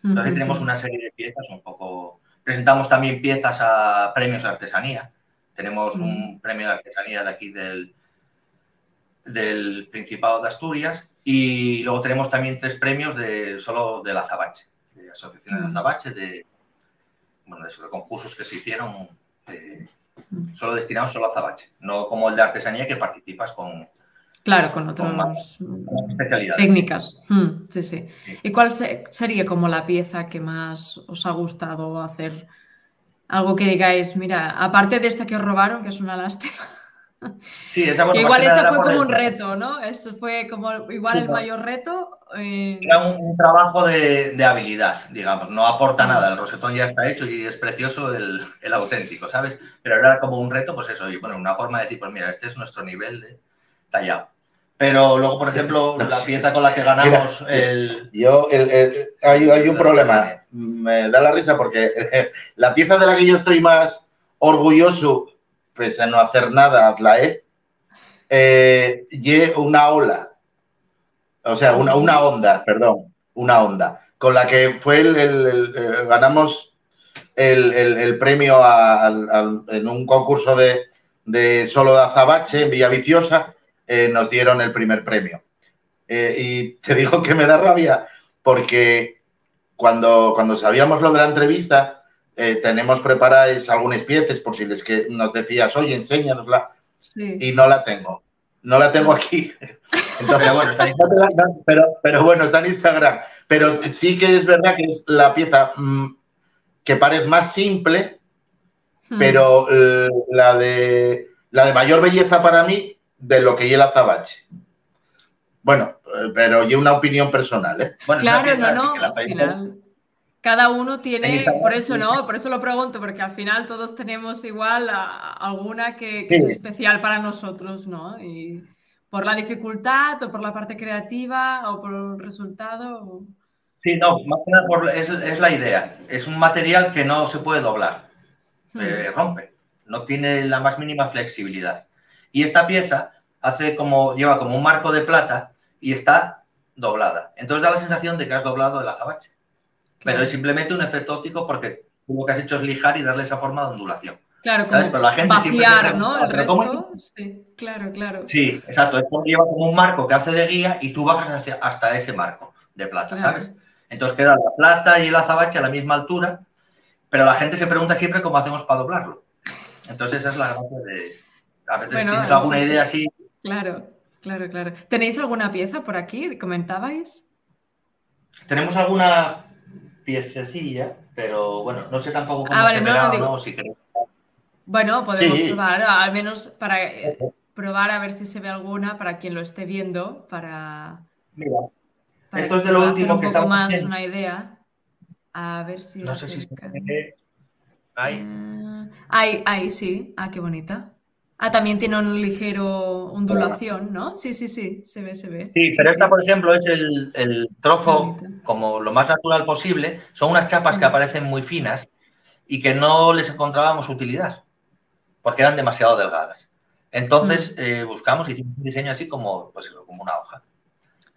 Entonces tenemos una serie de piezas un poco... Presentamos también piezas a premios de artesanía. Tenemos un premio de artesanía de aquí del, del Principado de Asturias y luego tenemos también tres premios de solo del Azabache, de asociaciones de Azabache, de, bueno, de, concursos que se hicieron solo destinados solo a Azabache, no como el de artesanía que participas con, Claro, con otras técnicas. sí, sí. ¿Y cuál sería como la pieza que más os ha gustado hacer? Algo que digáis, mira, aparte de esta que os robaron, que es una lástima. Sí, esa igual ese fue como un reto, ¿no? Eso fue como igual el mayor reto. Eh, Era un, trabajo de, habilidad, digamos. No aporta nada. El rosetón ya está hecho y es precioso el, auténtico, ¿sabes? Pero era como un reto, pues eso, y bueno, una forma de decir, pues mira, este es nuestro nivel de tallado. Pero luego, por ejemplo, la pieza con la que ganamos el... Yo, hay, hay, un problema. Me da la risa porque la pieza de la que yo estoy más orgulloso, pese a no hacer nada, la he, eh, una ola. O sea, una, una, onda, perdón, una onda. Con la que fue el, eh, ganamos el, premio en un concurso de, de solo de azabache en Villaviciosa eh, nos dieron el primer premio. Eh, y te digo que me da rabia porque cuando, cuando sabíamos lo de la entrevista, eh, tenemos preparadas algunas piezas por si les que nos decías, oye, enséñanosla. Y no la tengo. No la tengo aquí. Entonces, bueno, está pero, pero, bueno, está en Instagram. Pero sí que es verdad que es la pieza mm, que parece más simple, hmm. pero la, de, la de mayor belleza para mí de lo que el azabache. Bueno, eh, pero yo una opinión personal, ¿eh? claro, no, no, al final cada uno tiene, por eso no, por eso lo pregunto, porque al final todos tenemos igual alguna que, es especial para nosotros, ¿no? Y por la dificultad o por la parte creativa o por el resultado. Sí, no, más que nada es, la idea. Es un material que no se puede doblar, hmm. eh, rompe, no tiene la más mínima flexibilidad. Y esta pieza hace como, lleva como un marco de plata y está doblada. Entonces da la sensación de que has doblado el azabache. Pero es simplemente un efecto óptico porque lo que has hecho es lijar y darle esa forma de ondulación. Claro, como Pero la gente vaciar, ¿no? El resto. Sí, claro, claro. Sí, exacto. Esto lleva como un marco que hace de guía y tú bajas hacia, hasta ese marco de plata, ¿sabes? Entonces queda la plata y el azabache a la misma altura, pero la gente se pregunta siempre cómo hacemos para doblarlo. Entonces esa es la gracia de, a veces tienes alguna idea así. Claro, claro, claro. ¿Tenéis alguna pieza por aquí? ¿Comentabais? Tenemos alguna piececilla, pero bueno, no sé tampoco cómo ah, se verá no, no, si Bueno, podemos probar, al menos para eh, probar a ver si se ve alguna para quien lo esté viendo, para... Mira, esto es de lo último que estamos más una idea. A ver si... No sé si se ve. Ahí. Ah, ahí, ahí, sí. Ah, qué bonita. Ah, también tiene un ligero ondulación, ¿no? Sí, sí, sí, se ve, se ve. Sí, pero esta, por ejemplo, es el, trozo como lo más natural posible. Son unas chapas que aparecen muy finas y que no les encontrábamos utilidad porque eran demasiado delgadas. Entonces eh, buscamos y hicimos un diseño así como, pues, como una hoja.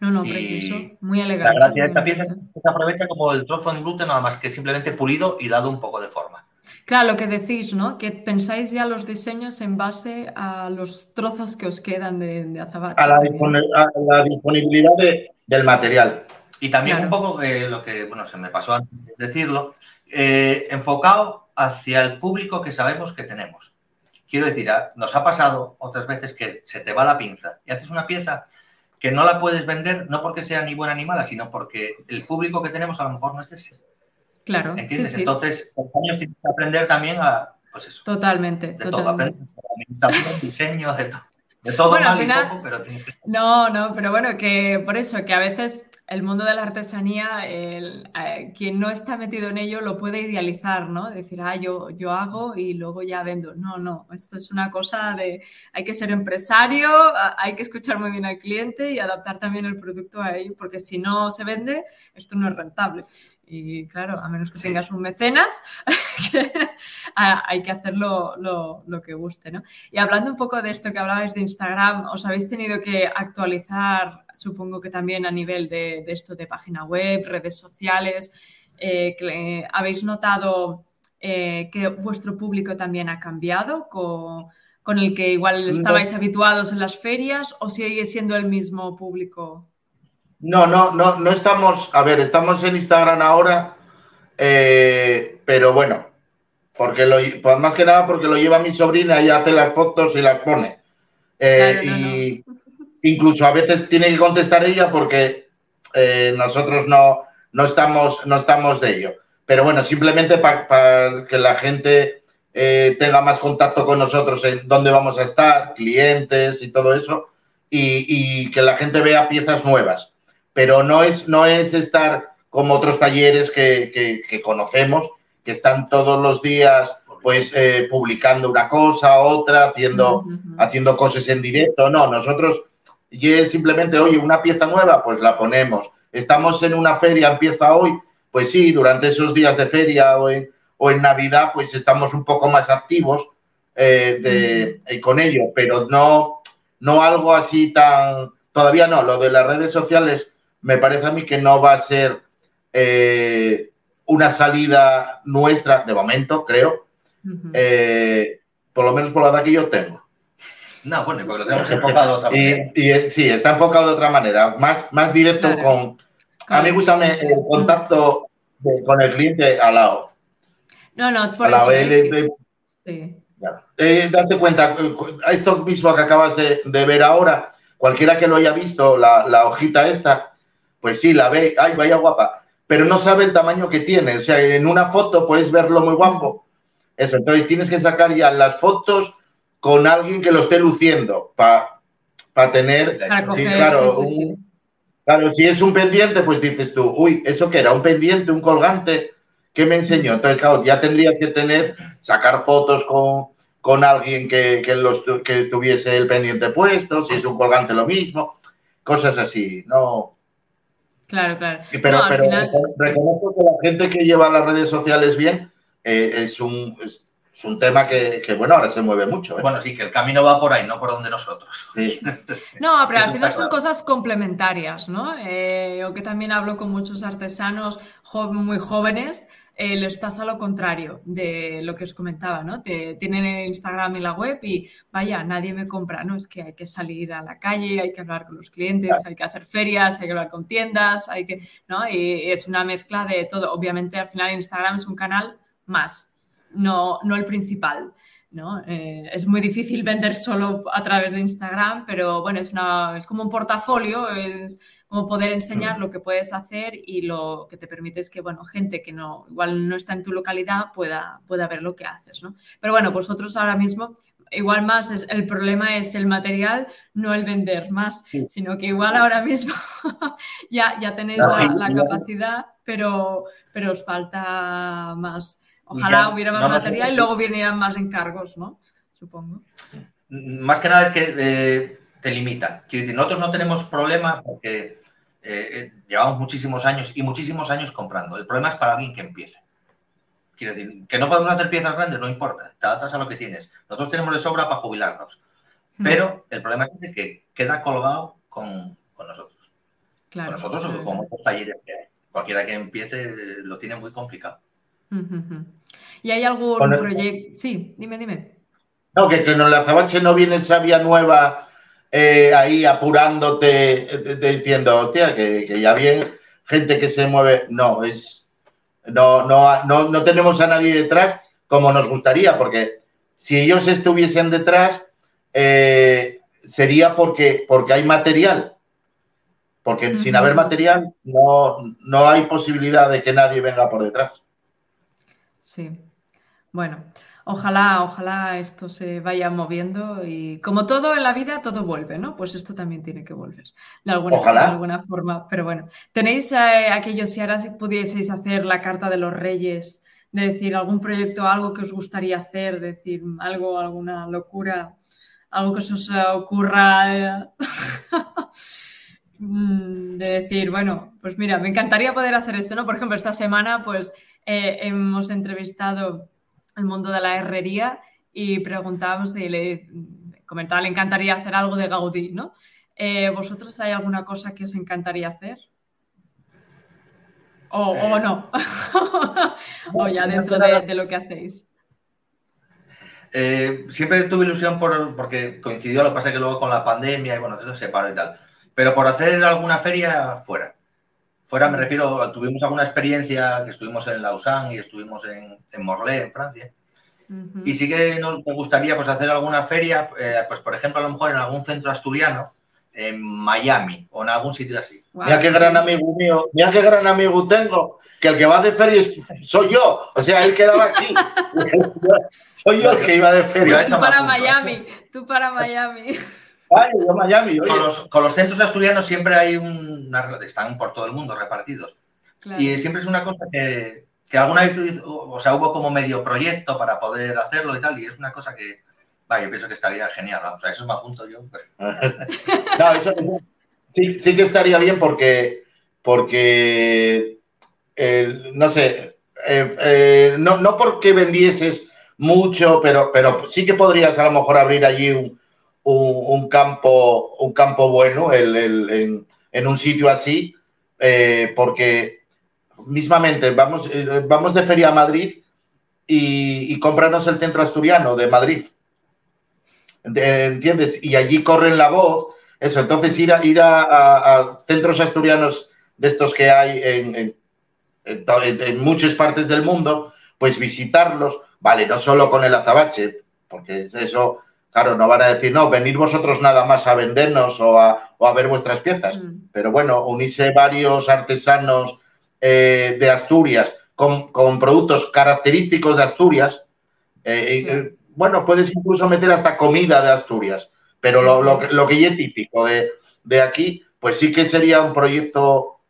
No, no, precioso, muy elegante. La gracia de esta pieza se aprovecha como el trozo en gluten, nada más que simplemente pulido y dado un poco de forma. Claro, lo que decís, ¿no? Que pensáis ya los diseños en base a los trozos que os quedan de, de azabache. A la, disponibilidad del material. Y también un poco eh, lo que, bueno, se me pasó antes de decirlo, eh, enfocado hacia el público que sabemos que tenemos. Quiero decir, nos ha pasado otras veces que se te va la pinza y haces una pieza que no la puedes vender no porque sea ni buena ni mala, sino porque el público que tenemos a lo mejor no es ese. Claro. ¿Entiendes? Entonces, los años tienes que aprender también a, pues eso. Totalmente, de totalmente. todo, diseño, de todo. De todo Bueno, al mal y poco, pero tiene que... No, no, pero bueno, que por eso, que a veces el mundo de la artesanía, el, eh, quien no está metido en ello lo puede idealizar, ¿no? Decir, ah, yo, yo hago y luego ya vendo. No, no, esto es una cosa de, hay que ser empresario, hay que escuchar muy bien al cliente y adaptar también el producto a ello, porque si no se vende, esto no es rentable. Y claro, a menos que tengas un mecenas, que, hay que hacerlo lo, lo que guste, ¿no? Y hablando un poco de esto que hablabais de Instagram, ¿os habéis tenido que actualizar, supongo que también a nivel de, de esto de página web, redes sociales? eh, que, eh, ¿Habéis notado eh, que vuestro público también ha cambiado con, con el que igual No. estabais habituados en las ferias o sigue siendo el mismo público? No, no, no, no estamos, a ver, estamos en Instagram ahora, eh, pero bueno, porque lo, pues más que nada porque lo lleva mi sobrina y hace las fotos y las pone. Eh, Claro, no, y incluso a veces tiene que contestar ella porque eh, nosotros no, no, estamos, no estamos de ello. Pero bueno, simplemente para que la gente eh, tenga más contacto con nosotros en dónde vamos a estar, clientes y todo eso, y, y que la gente vea piezas nuevas. Pero no es, no es estar como otros talleres que, que, que conocemos, que están todos los días pues eh, publicando una cosa, otra, haciendo, haciendo cosas en directo. No, nosotros y es simplemente, oye, una pieza nueva, pues la ponemos. Estamos en una feria, empieza hoy, pues sí, durante esos días de feria o en, o en Navidad, pues estamos un poco más activos eh, de, eh, con ello, pero no, no algo así tan... Todavía no, lo de las redes sociales me parece a mí que no va a ser eh, una salida nuestra, de momento, creo, Ujú. eh, por lo menos por la edad que yo tengo. No, bueno, porque lo tenemos enfocado a otra manera. Y, y, sí, está enfocado de otra manera, más, más directo Claro. con... A mí me gusta el contacto de- con el cliente al lado. No, no, por Al lado. eso. Él, ¿eh? Sí. Ya. Eh, date cuenta, cu- esto mismo que acabas de, de ver ahora, cualquiera que lo haya visto, la, la hojita esta, pues sí, la ve, ay, vaya guapa, pero no sabe el tamaño que tiene. O sea, en una foto puedes verlo muy guapo. Eso, entonces tienes que sacar ya las fotos con alguien que lo esté luciendo para tener, Para sí, coger, claro, sí, sí, sí. un- claro, si es un pendiente, pues dices tú, uy, ¿eso qué era? ¿Un pendiente, un colgante? ¿Qué me enseñó? Entonces, claro, ya tendrías que tener, sacar fotos con, con alguien que, que, los, que tuviese el pendiente puesto, si es un colgante lo mismo, cosas así, ¿no? Claro, claro. Pero, No, al pero final- reconozco que la gente que lleva las redes sociales bien eh, es, un, es, es un tema que, que, bueno, ahora se mueve mucho. ¿eh? Bueno, sí, que el camino va por ahí, no por donde nosotros. Sí. No, pero al final son claro. cosas complementarias, ¿no? Eh, yo que también hablo con muchos artesanos jo- muy jóvenes, eh, les pasa lo contrario de lo que os comentaba, ¿no? Te- tienen el Instagram y la web y vaya, nadie me compra, ¿no? Es que hay que salir a la calle, hay que hablar con los clientes, hay que hacer ferias, hay que hablar con tiendas, hay que, ¿no? Y es una mezcla de todo. Obviamente al final Instagram es un canal más, no, no el principal. ¿no? Eh, es muy difícil vender solo a través de Instagram, pero bueno, es, una, es como un portafolio, es como poder enseñar lo que puedes hacer y lo que te permite es que, bueno, gente que no, igual no está en tu localidad pueda, pueda ver lo que haces, ¿no? Pero bueno, vosotros ahora mismo, igual más, es, el problema es el material, no el vender más, Sí. sino que igual ahora mismo ya, ya tenéis la, capacidad, pero, pero os falta más. Ojalá Ya, hubiera más no, material y luego vinieran más encargos, ¿no? Supongo. Más que nada es que eh, te limita. Quiero decir, nosotros no tenemos problema porque eh, eh, llevamos muchísimos años y muchísimos años comprando. El problema es para alguien que empiece. Quiero decir, que no podemos hacer piezas grandes, no importa, te adaptas a lo que tienes. Nosotros tenemos de sobra para jubilarnos. Mm. Pero el problema es que queda colgado con, con nosotros. Claro. con nosotros o con otros talleres que hay. Cualquiera que empiece lo tiene muy complicado. ¿Y hay algún el- proyecto? Sí, dime, dime. No, que, que en la Zabache no viene sabia nueva eh, ahí apurándote, eh, diciendo, hostia, que, que ya viene gente que se mueve. No, es. No, no, no, no tenemos a nadie detrás como nos gustaría, porque si ellos estuviesen detrás, eh, sería porque, porque hay material. Porque sin haber material, no, no hay posibilidad de que nadie venga por detrás. Sí. Bueno, ojalá, ojalá esto se vaya moviendo y como todo en la vida, todo vuelve, ¿no? Pues esto también tiene que volver de alguna, de alguna forma. Pero bueno, ¿tenéis eh, aquello, si ahora pudieseis hacer la carta de los reyes, de decir algún proyecto, algo que os gustaría hacer, decir algo, alguna locura, algo que os ocurra? Mm, de decir, bueno, pues mira, me encantaría poder hacer esto, ¿no? Por ejemplo, esta semana pues eh, hemos entrevistado el mundo de la herrería y preguntábamos y le comentaba, le encantaría hacer algo de Gaudí, ¿no? Eh, ¿Vosotros hay alguna cosa que os encantaría hacer? O, o no, o ya dentro de, lo que hacéis. Eh, siempre tuve ilusión por, porque coincidió, lo que pasa es que luego con la pandemia y bueno, eso se paró y tal. Pero por hacer alguna feria fuera. Fuera me refiero, tuvimos alguna experiencia que estuvimos en Lausanne y estuvimos en, en Morlaix, en Francia. Y sí que nos gustaría pues, hacer alguna feria, eh, pues por ejemplo, a lo mejor en algún centro asturiano, en Miami o en algún sitio así. Mira qué gran amigo mío, mira qué gran amigo tengo, que el que va de feria soy yo, o sea, él quedaba aquí. soy yo el que iba de feria. Tú para Miami, tú para Miami. Miami. Con, los, centros asturianos siempre hay una. Están por todo el mundo repartidos. Y siempre es una cosa que, alguna vez, o sea, hubo como medio proyecto para poder hacerlo y tal, y es una cosa que, vaya, yo pienso que estaría genial. O sea, eso me apunto yo. Pues. no, eso, sí, sí, que estaría bien porque, porque no sé, eh, eh, no, no porque vendieses mucho, pero, pero sí que podrías a lo mejor abrir allí un un, campo, un campo bueno en, un sitio así, eh, porque mismamente vamos, eh, vamos de feria a Madrid y, y cómpranos el centro asturiano de Madrid. ¿Entiendes? Y allí corren la voz. Eso, entonces ir a, ir a, centros asturianos de estos que hay en, en, muchas partes del mundo, pues visitarlos, vale, no solo con el azabache, porque eso Claro, no van a decir, no, venir vosotros nada más a vendernos o a, ver vuestras piezas. Mm. Pero bueno, unirse varios artesanos eh, de Asturias con, productos característicos de Asturias. Eh, eh, bueno, puedes incluso meter hasta comida de Asturias. Pero lo, que ya es típico de, de, aquí, pues sí que sería un proyecto,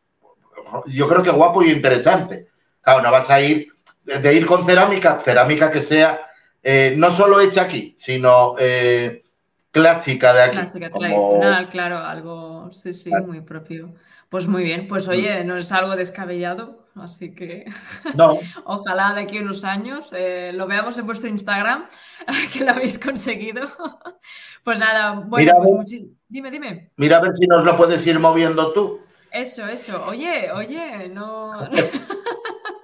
yo creo que guapo y interesante. Claro, no vas a ir, de ir con cerámica, cerámica que sea eh, no solo hecha aquí, sino eh, clásica de aquí. Clásica, tradicional, claro, algo, sí, sí, muy propio. Pues muy bien, pues oye, no es algo descabellado, así que no. ojalá de aquí a unos años eh, lo veamos en vuestro Instagram, que lo habéis conseguido. pues nada, bueno, pues dime, dime. Mira a ver si nos lo puedes ir moviendo tú. Eso, eso. Oye, oye, no.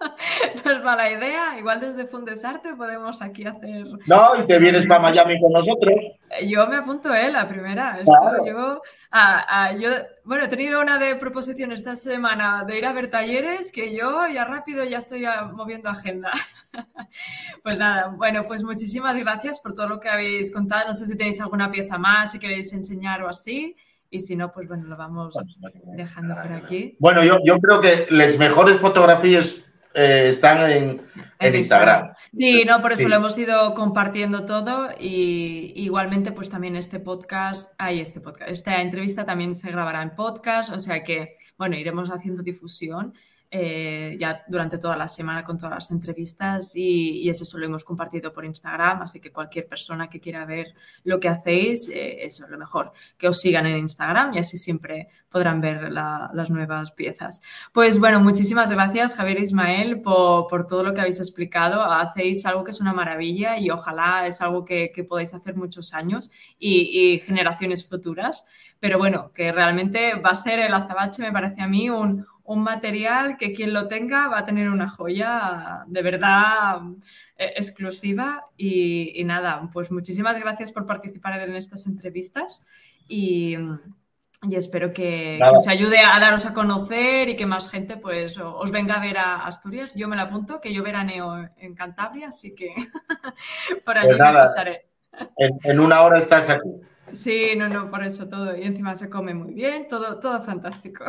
no es mala idea. Igual desde Fundesarte podemos aquí hacer. No, y te vienes para Miami con nosotros. Yo me apunto, ¿eh? La primera. yo, yo, bueno, he tenido una de proposiciones esta semana de ir a ver talleres que yo ya rápido ya estoy moviendo agenda. pues nada, bueno, pues muchísimas gracias por todo lo que habéis contado. No sé si tenéis alguna pieza más, si queréis enseñar o así. Y si no, pues bueno, lo vamos dejando por aquí. Bueno, yo, yo creo que las mejores fotografías eh, están en, Instagram. Sí, no, por eso lo hemos ido compartiendo todo y igualmente pues también este podcast, hay este podcast, esta entrevista también se grabará en podcast, o sea que, bueno, iremos haciendo difusión. Eh, ya durante toda la semana con todas las entrevistas y, eso lo hemos compartido por Instagram, así que cualquier persona que quiera ver lo que hacéis, eh, eso es lo mejor, que os sigan en Instagram y así siempre podrán ver las nuevas piezas. Pues bueno, muchísimas gracias Javier Ismael por, todo lo que habéis explicado. Hacéis algo que es una maravilla y ojalá es algo que, podáis hacer muchos años y, y generaciones futuras. Pero bueno, que realmente va a ser el azabache, me parece a mí, un, un material que quien lo tenga va a tener una joya de verdad eh, exclusiva. Y, nada, pues muchísimas gracias por participar en estas entrevistas y, espero que, os ayude a daros a conocer y que más gente pues os venga a ver a Asturias. Yo me la apunto, que yo veraneo en Cantabria, así que por ahí pues pasaré. En, una hora estás aquí. Sí, no, no, por eso todo. Y encima se come muy bien, todo, todo fantástico.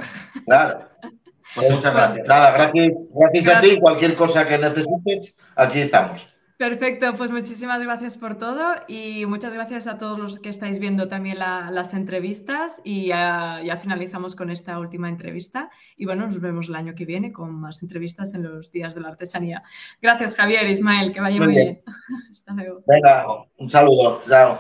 Claro. Pues muchas gracias. Nada, gracias, gracias, a ti. Cualquier cosa que necesites, aquí estamos. Perfecto, pues muchísimas gracias por todo y muchas gracias a todos los que estáis viendo también las entrevistas y ya, finalizamos con esta última entrevista y bueno, nos vemos el año que viene con más entrevistas en los días de la artesanía. Gracias Javier, Ismael, que vaya muy, bien. Hasta luego. Venga, un saludo, chao.